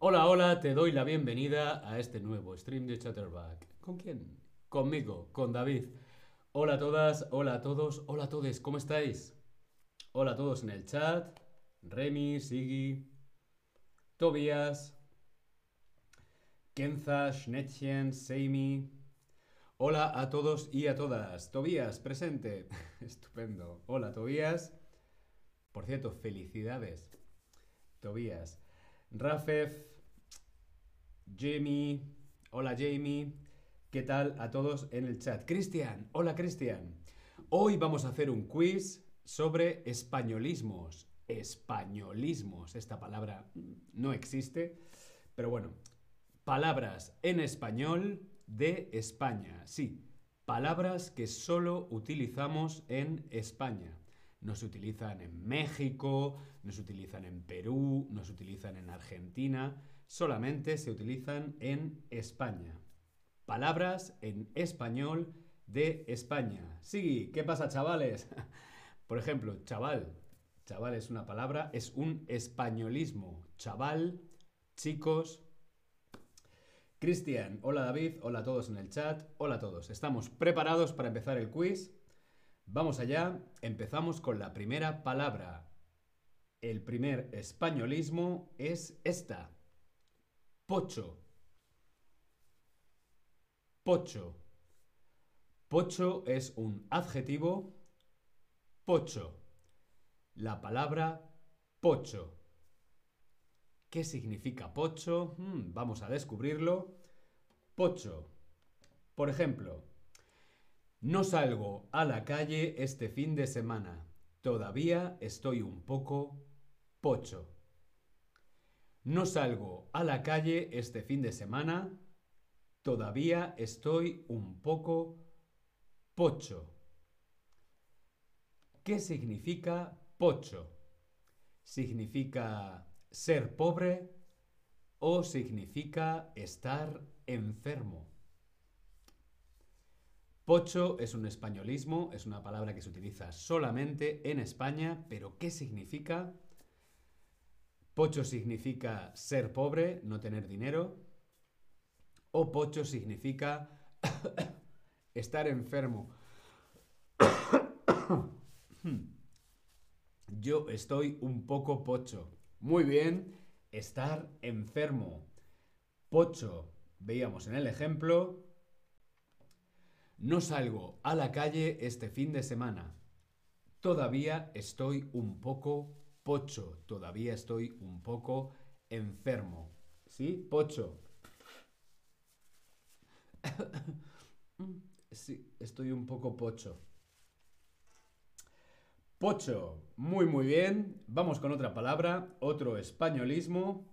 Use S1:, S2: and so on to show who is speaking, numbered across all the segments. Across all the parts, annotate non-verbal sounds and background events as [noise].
S1: Hola, hola, te doy la bienvenida a este nuevo stream de Chatterback. ¿Con quién? Conmigo, con David. Hola a todas, hola a todos, hola a todos, ¿cómo estáis? Hola a todos en el chat. Remy, Sigi, Tobias, Kenza, Schnettchen, Seimi. Hola a todos y a todas. Tobías, presente. [laughs] Estupendo. Hola, Tobías. Por cierto, felicidades. Tobías. Rafef, Jamie. Hola, Jamie. ¿Qué tal a todos en el chat? Cristian. Hola, Cristian. Hoy vamos a hacer un quiz sobre españolismos. Españolismos. Esta palabra no existe. Pero bueno, palabras en español de España. Sí, palabras que solo utilizamos en España. No se utilizan en México, no se utilizan en Perú, no se utilizan en Argentina, solamente se utilizan en España. Palabras en español de España. Sí, ¿qué pasa, chavales? [laughs] Por ejemplo, chaval. Chaval es una palabra, es un españolismo. Chaval, chicos. Cristian, hola David, hola a todos en el chat, hola a todos. Estamos preparados para empezar el quiz. Vamos allá, empezamos con la primera palabra. El primer españolismo es esta. Pocho. Pocho. Pocho es un adjetivo. Pocho. La palabra pocho. ¿Qué significa pocho? Hmm, vamos a descubrirlo. Pocho. Por ejemplo, no salgo a la calle este fin de semana. Todavía estoy un poco pocho. No salgo a la calle este fin de semana. Todavía estoy un poco pocho. ¿Qué significa pocho? ¿Significa ser pobre o significa estar enfermo? Pocho es un españolismo, es una palabra que se utiliza solamente en España, pero ¿qué significa? Pocho significa ser pobre, no tener dinero. O pocho significa [coughs] estar enfermo. [coughs] Yo estoy un poco pocho. Muy bien, estar enfermo. Pocho, veíamos en el ejemplo. No salgo a la calle este fin de semana. Todavía estoy un poco pocho. Todavía estoy un poco enfermo. ¿Sí? Pocho. [laughs] sí, estoy un poco pocho. Pocho. Muy, muy bien. Vamos con otra palabra, otro españolismo.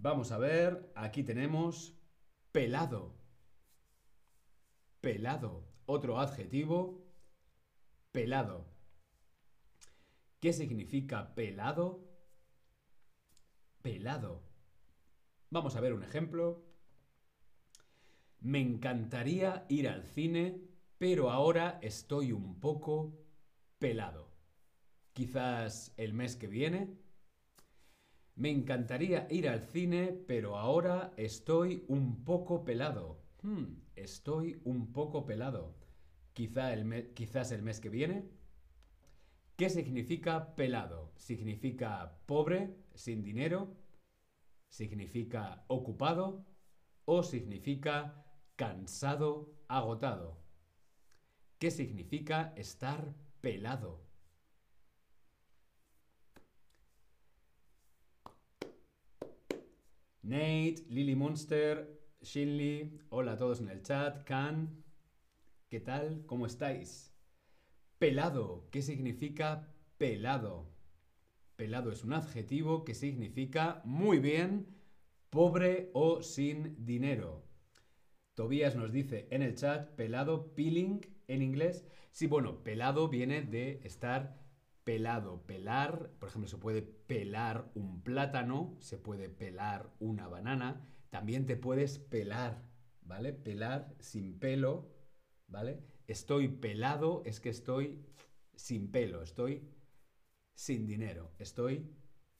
S1: Vamos a ver, aquí tenemos pelado. Pelado. Otro adjetivo, pelado. ¿Qué significa pelado? Pelado. Vamos a ver un ejemplo. Me encantaría ir al cine, pero ahora estoy un poco pelado. Quizás el mes que viene. Me encantaría ir al cine, pero ahora estoy un poco pelado. Hmm, estoy un poco pelado. Quizá el quizás el mes que viene. ¿Qué significa pelado? ¿Significa pobre, sin dinero? ¿Significa ocupado? ¿O significa cansado, agotado? ¿Qué significa estar pelado. Nate, Lily Monster, Shinley, hola a todos en el chat, Can, ¿qué tal? ¿Cómo estáis? Pelado, ¿qué significa pelado? Pelado es un adjetivo que significa muy bien, pobre o sin dinero. Tobías nos dice en el chat, pelado, peeling en inglés. Sí, bueno, pelado viene de estar pelado, pelar. Por ejemplo, se puede pelar un plátano, se puede pelar una banana. También te puedes pelar, ¿vale? Pelar sin pelo, ¿vale? Estoy pelado es que estoy sin pelo, estoy sin dinero, estoy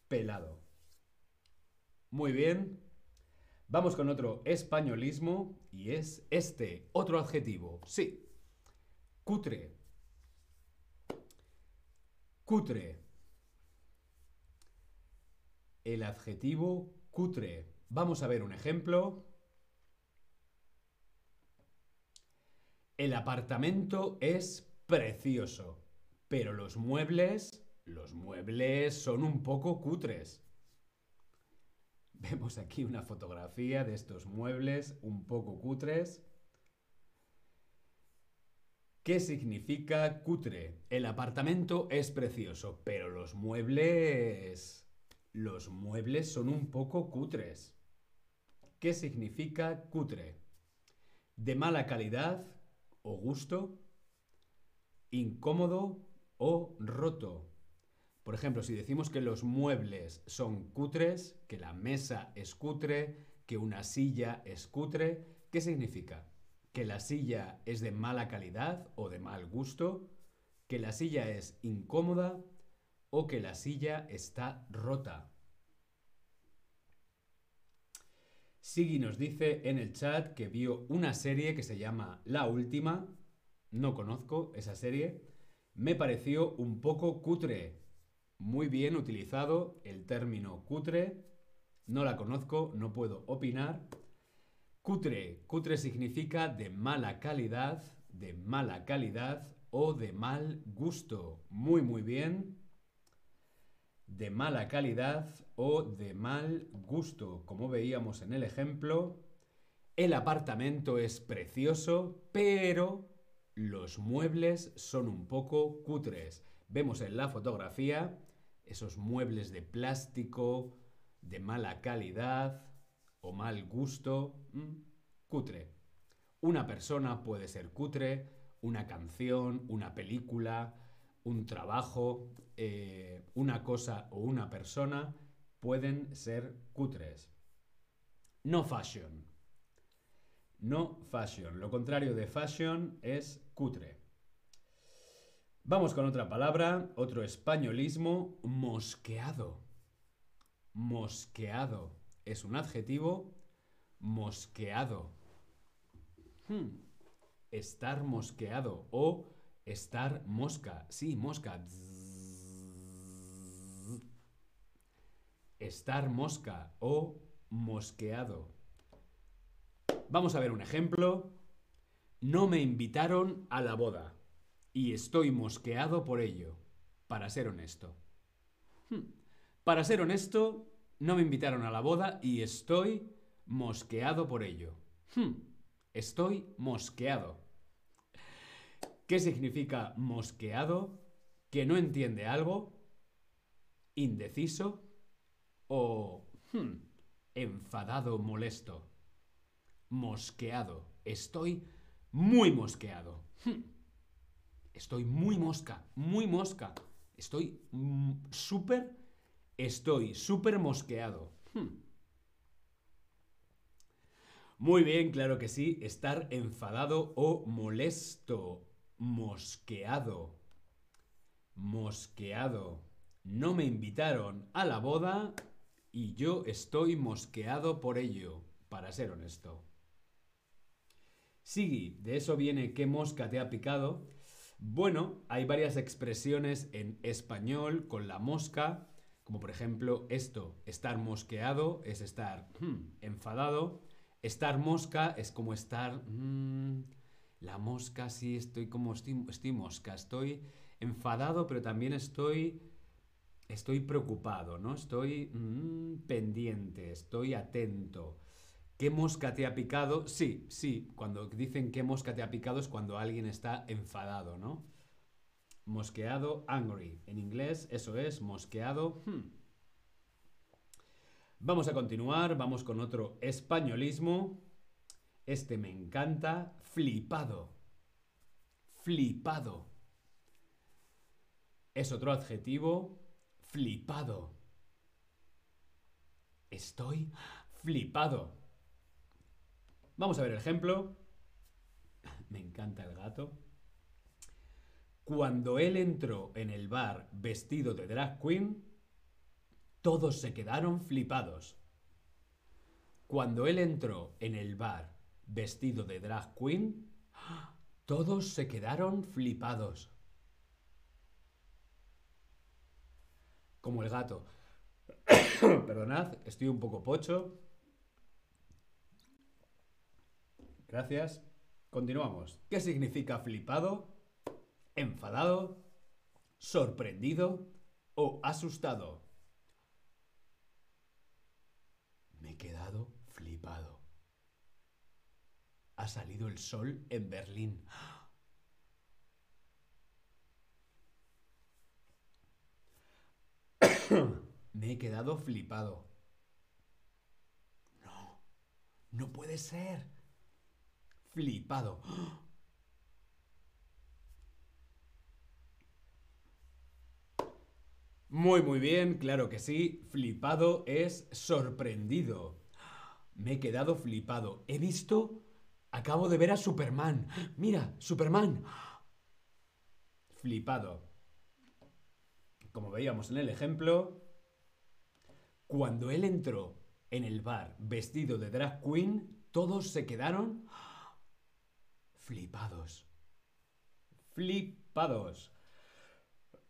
S1: pelado. Muy bien. Vamos con otro españolismo y es este, otro adjetivo. Sí. Cutre. Cutre. El adjetivo cutre. Vamos a ver un ejemplo. El apartamento es precioso, pero los muebles, los muebles son un poco cutres. Vemos aquí una fotografía de estos muebles un poco cutres. ¿Qué significa cutre? El apartamento es precioso, pero los muebles... Los muebles son un poco cutres. ¿Qué significa cutre? De mala calidad o gusto, incómodo o roto. Por ejemplo, si decimos que los muebles son cutres, que la mesa es cutre, que una silla es cutre, ¿qué significa? Que la silla es de mala calidad o de mal gusto, que la silla es incómoda o que la silla está rota. Sigui nos dice en el chat que vio una serie que se llama La Última. No conozco esa serie. Me pareció un poco cutre. Muy bien utilizado el término cutre. No la conozco, no puedo opinar. Cutre. Cutre significa de mala calidad, de mala calidad o de mal gusto. Muy, muy bien. De mala calidad o de mal gusto. Como veíamos en el ejemplo, el apartamento es precioso, pero los muebles son un poco cutres. Vemos en la fotografía esos muebles de plástico de mala calidad, o mal gusto, mm, cutre. Una persona puede ser cutre, una canción, una película, un trabajo, eh, una cosa o una persona pueden ser cutres. No fashion. No fashion. Lo contrario de fashion es cutre. Vamos con otra palabra, otro españolismo, mosqueado. Mosqueado es un adjetivo mosqueado. Hmm. Estar mosqueado o estar mosca. Sí, mosca. Estar mosca o mosqueado. Vamos a ver un ejemplo. No me invitaron a la boda y estoy mosqueado por ello, para ser honesto. Hmm. Para ser honesto, no me invitaron a la boda y estoy mosqueado por ello. Hmm, estoy mosqueado. ¿Qué significa mosqueado? ¿Que no entiende algo? ¿Indeciso? ¿O hmm, enfadado, molesto? Mosqueado. Estoy muy mosqueado. Hmm, estoy muy mosca, muy mosca. Estoy mm, súper Estoy súper mosqueado. Hmm. Muy bien, claro que sí. Estar enfadado o molesto. Mosqueado. Mosqueado. No me invitaron a la boda y yo estoy mosqueado por ello, para ser honesto. Sigui, de eso viene qué mosca te ha picado. Bueno, hay varias expresiones en español con la mosca como por ejemplo esto, estar mosqueado es estar hmm, enfadado. Estar mosca es como estar... Hmm, la mosca, sí, estoy como... Estoy, mosca, estoy enfadado, pero también estoy... Estoy preocupado, ¿no? Estoy hmm, pendiente, estoy atento. ¿Qué mosca te ha picado? Sí, sí, cuando dicen qué mosca te ha picado es cuando alguien está enfadado, ¿no? Mosqueado, angry. En inglés eso es mosqueado. Hmm. Vamos a continuar, vamos con otro españolismo. Este me encanta, flipado. Flipado. es otro adjetivo, flipado. Estoy flipado. Vamos a ver el ejemplo. [laughs] Me encanta el gato. Cuando él entró en el bar vestido de drag queen, todos se quedaron flipados. Cuando él entró en el bar vestido de drag queen, todos se quedaron flipados. Como el gato. [coughs] Perdonad, estoy un poco pocho. Gracias. Continuamos. ¿Qué significa flipado? ¿Enfadado? ¿Sorprendido? ¿O asustado? Me he quedado flipado. Ha salido el sol en Berlín. [coughs] Me he quedado flipado. No, no puede ser. Flipado. Muy, muy bien, claro que sí. Flipado es sorprendido. Me he quedado flipado. He visto... Acabo de ver a Superman. Mira, Superman. Flipado. Como veíamos en el ejemplo, cuando él entró en el bar vestido de drag queen, todos se quedaron flipados. Flipados.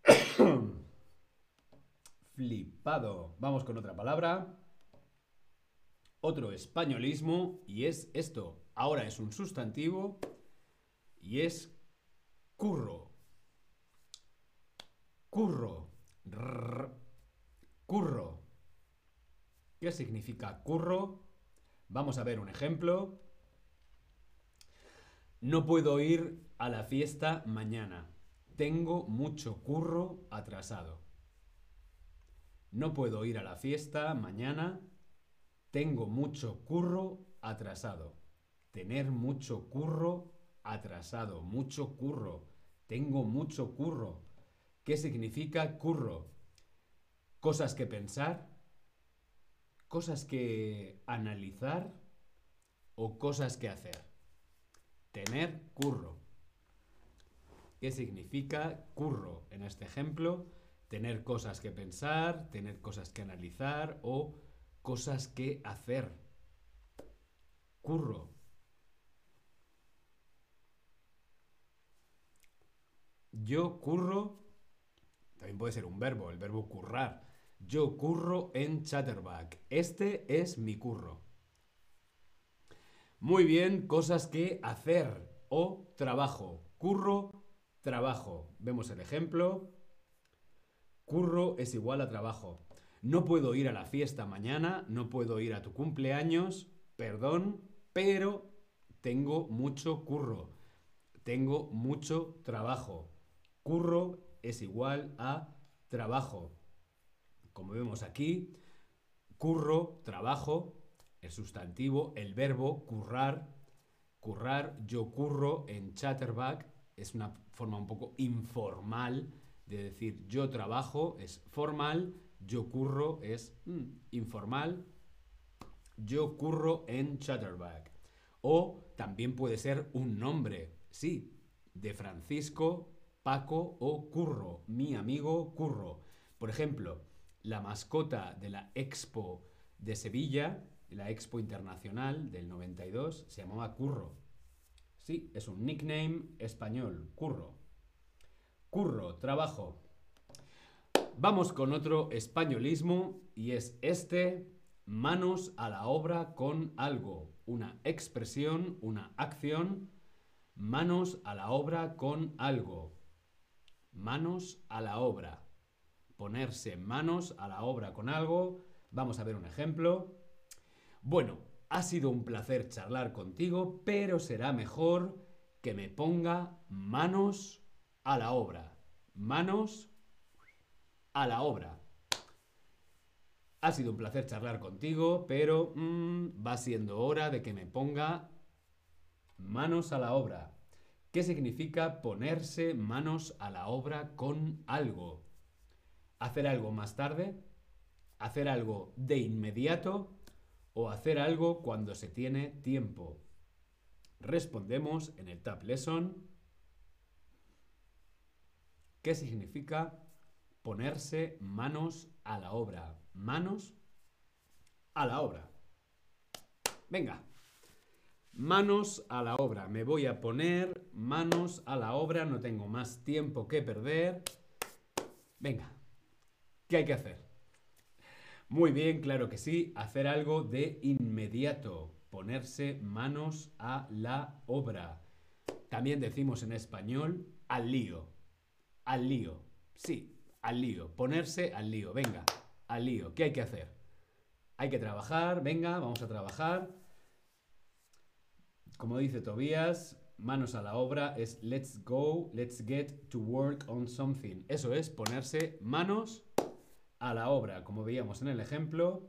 S1: [coughs] Vamos con otra palabra. Otro españolismo y es esto. Ahora es un sustantivo y es curro. Curro. curro. ¿Qué significa curro? Vamos a ver un ejemplo. No puedo ir a la fiesta mañana. Tengo mucho curro atrasado. No puedo ir a la fiesta mañana. Tengo mucho curro atrasado. Tener mucho curro atrasado. Mucho curro. Tengo mucho curro. ¿Qué significa curro? Cosas que pensar, cosas que analizar o cosas que hacer. Tener curro. ¿Qué significa curro? En este ejemplo, tener cosas que pensar, tener cosas que analizar o cosas que hacer. Curro. Yo curro, también puede ser un verbo, el verbo currar. Yo curro en Chatterback. Este es mi curro. Muy bien, cosas que hacer o trabajo. Curro, trabajo. Vemos el ejemplo. Curro es igual a trabajo. No puedo ir a la fiesta mañana, no puedo ir a tu cumpleaños, perdón, pero tengo mucho curro. Tengo mucho trabajo. Curro es igual a trabajo. Como vemos aquí, curro, trabajo, el sustantivo, el verbo currar, currar, yo curro en chatterback, es una forma un poco informal de decir yo trabajo, es formal, yo curro es informal, yo curro en chatterback. O también puede ser un nombre, sí, de Francisco, Paco o Curro, mi amigo Curro. Por ejemplo, la mascota de la Expo de Sevilla la Expo Internacional del 92 se llamaba Curro. Sí, es un nickname español, Curro. Curro, trabajo. Vamos con otro españolismo y es este, manos a la obra con algo. Una expresión, una acción, manos a la obra con algo. Manos a la obra. Ponerse manos a la obra con algo. Vamos a ver un ejemplo. Bueno, ha sido un placer charlar contigo, pero será mejor que me ponga manos a la obra. Manos a la obra. Ha sido un placer charlar contigo, pero mm, va siendo hora de que me ponga manos a la obra. ¿Qué significa ponerse manos a la obra con algo? ¿Hacer algo más tarde? ¿Hacer algo de inmediato? ¿O hacer algo cuando se tiene tiempo? Respondemos en el Tab Lesson. ¿Qué significa ponerse manos a la obra? Manos a la obra. Venga. Manos a la obra. Me voy a poner manos a la obra. No tengo más tiempo que perder. Venga. ¿Qué hay que hacer? Muy bien, claro que sí. Hacer algo de inmediato. Ponerse manos a la obra. También decimos en español al lío. Al lío. Sí, al lío. Ponerse al lío. Venga, al lío. ¿Qué hay que hacer? Hay que trabajar. Venga, vamos a trabajar. Como dice Tobías, manos a la obra es let's go, let's get to work on something. Eso es ponerse manos a la obra, como veíamos en el ejemplo.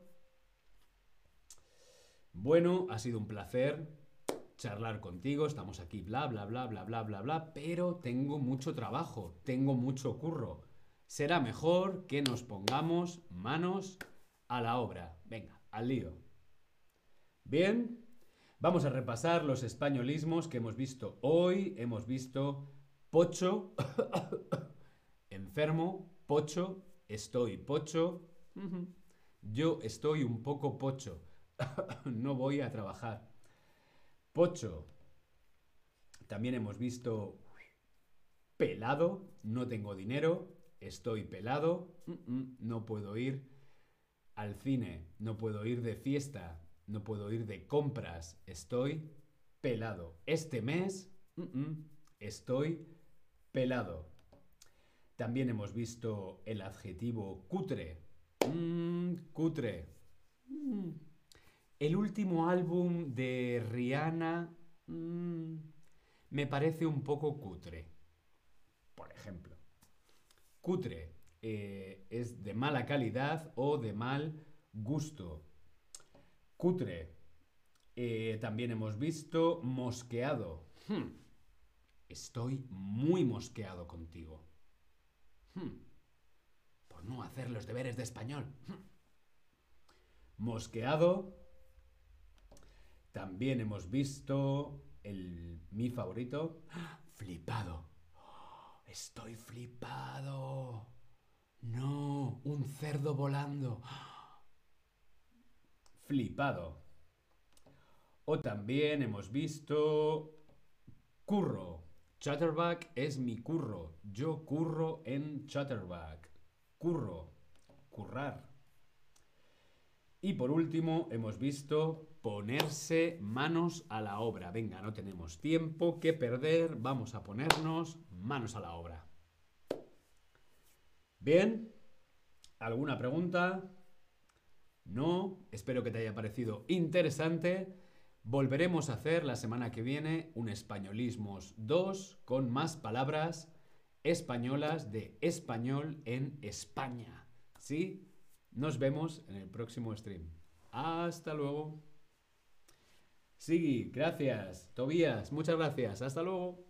S1: Bueno, ha sido un placer charlar contigo, estamos aquí, bla, bla, bla, bla, bla, bla, bla, pero tengo mucho trabajo, tengo mucho curro. Será mejor que nos pongamos manos a la obra. Venga, al lío. Bien, Vamos a repasar los españolismos que hemos visto hoy. Hemos visto pocho, [coughs] enfermo, pocho, estoy pocho, yo estoy un poco pocho, [coughs] no voy a trabajar. Pocho. También hemos visto pelado, no tengo dinero, estoy pelado, no puedo ir al cine, no puedo ir de fiesta, no puedo ir de compras, estoy pelado. Este mes estoy pelado. También hemos visto el adjetivo cutre. Mm, cutre. Mm. El último álbum de Rihanna mm, me parece un poco cutre. Por ejemplo. Cutre eh, es de mala calidad o de mal gusto. Cutre. Eh, también hemos visto mosqueado. Hmm. Estoy muy mosqueado contigo. Hmm. Por no hacer los deberes de español. Hmm. Mosqueado. También hemos visto el mi favorito. Flipado. Estoy flipado. No, un cerdo volando flipado. O también hemos visto curro. Chatterback es mi curro. Yo curro en Chatterback. Curro. Currar. Y por último hemos visto ponerse manos a la obra. Venga, no tenemos tiempo que perder. Vamos a ponernos manos a la obra. Bien. ¿Alguna pregunta? No, espero que te haya parecido interesante. Volveremos a hacer la semana que viene un Españolismos 2 con más palabras españolas de español en España. ¿Sí? Nos vemos en el próximo stream. Hasta luego. Sí, gracias. Tobías, muchas gracias. Hasta luego.